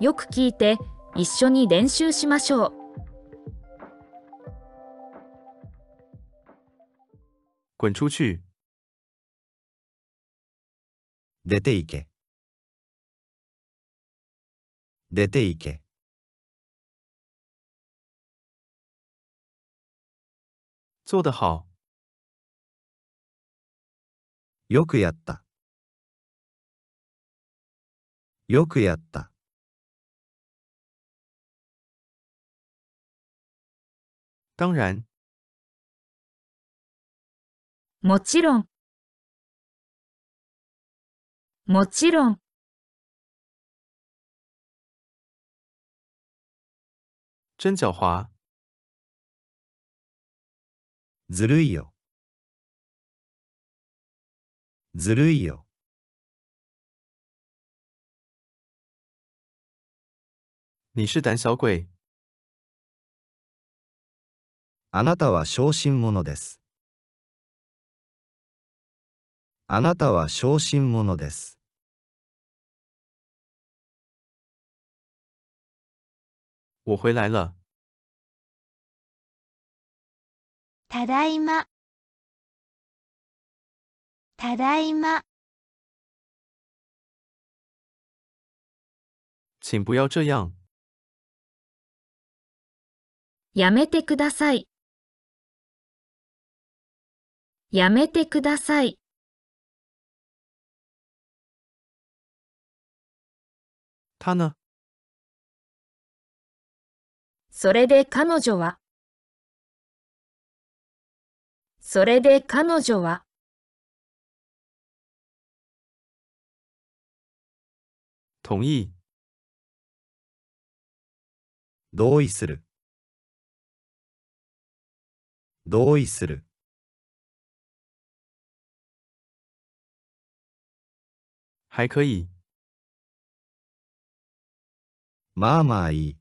よく聞いて一緒に練習しましょう。滚出去！出て行け。出て行け。做得好！よくやった。よくやった。当然，もちろん。もちろん。真狡猾！ずるいよ。ずるいよ。你是胆小鬼！あなたは小心者です。あなたは小心者です。我回来了。ただいま。ただいま。请不要这样！やめてください。やめてください。他呢？それで彼女は？それで彼女は？同意。同意する。同意する。还可以。まあまあいい。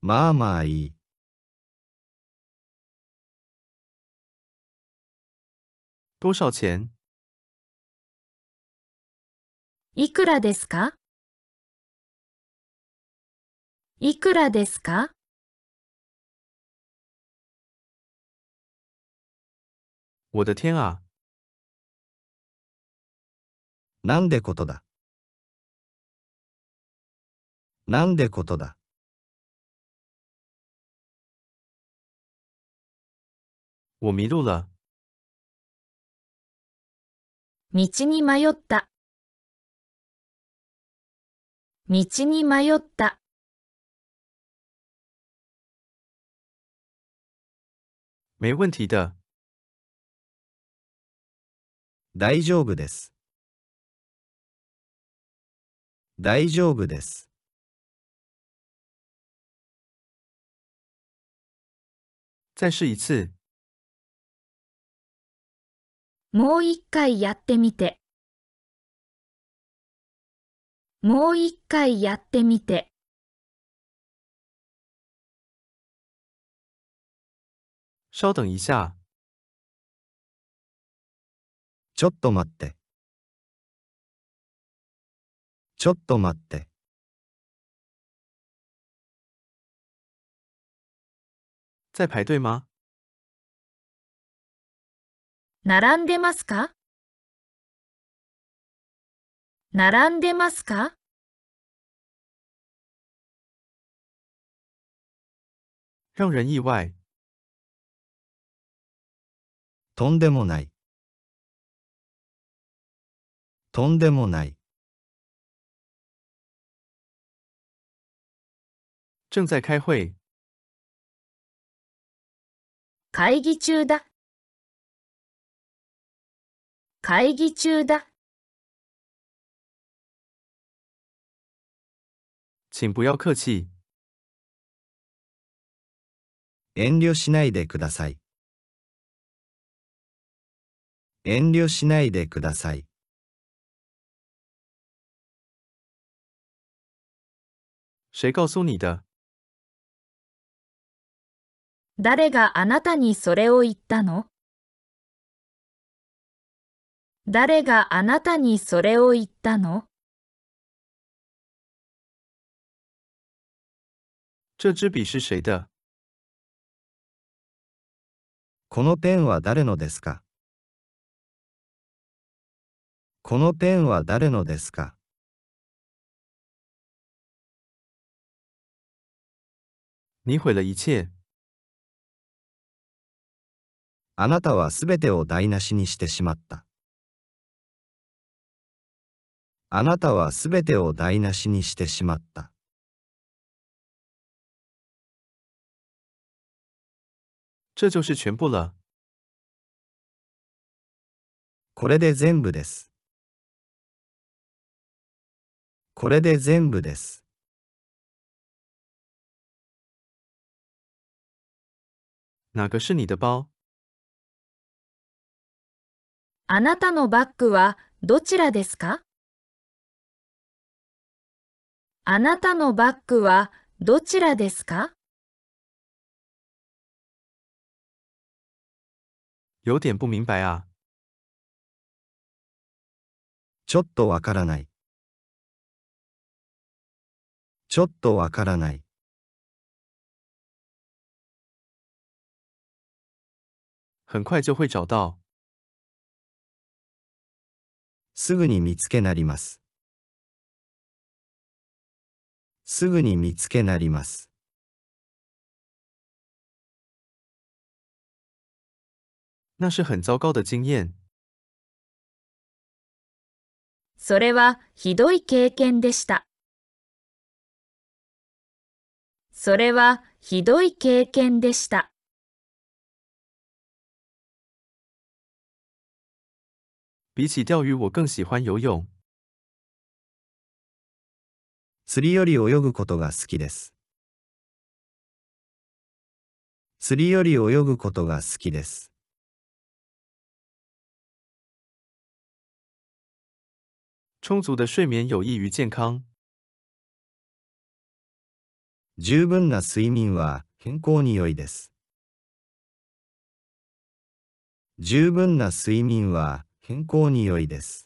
まあまあいい。多少钱？いくらですか？いくらですか？我的天啊！なんでことだ？なんでことだ？我迷路了。道に迷った。道に迷った。没问题的。大丈夫です。大丈夫です。再试一次。もう一回やってみて。もう一回やってみて。稍等一下。ちょっと待って。ちょっと待って。在排队吗？並んでますか？並んでますか？让人意外。とんでもない。とんでもない。正在开会。会議中だ。会議中だ。请不要客气。遠慮しないでください。遠慮しないでください。谁告诉你的？誰があなたにそれを言ったの？誰があなたにそれを言ったの？这支笔是谁的？このペンは誰のですか？このペンは誰のですか？你毁了一切。あなたはすべてを台無しにしてしまった。あなたはすべてを台無しにしてしまった。这就是全部了。これで全部です。これで全部です。哪个是你的包？あなたのバッグはどちらですか？あなたのバッグはどちらですか？有点不明白啊。ちょっとわからない。ちょっとわからない。很快就会找到。すぐに見つけなります。すぐに見つけなります。那是很糟糕的经验。それはひどい経験でした。それはひどい経験でした。比起钓鱼，我更喜欢游泳。釣りより泳ぐことが好きです。釣りより泳ぐことが好きです。充足的睡眠有益于健康。十分な睡眠は健康に良いです。十分な睡眠は健康に良いです。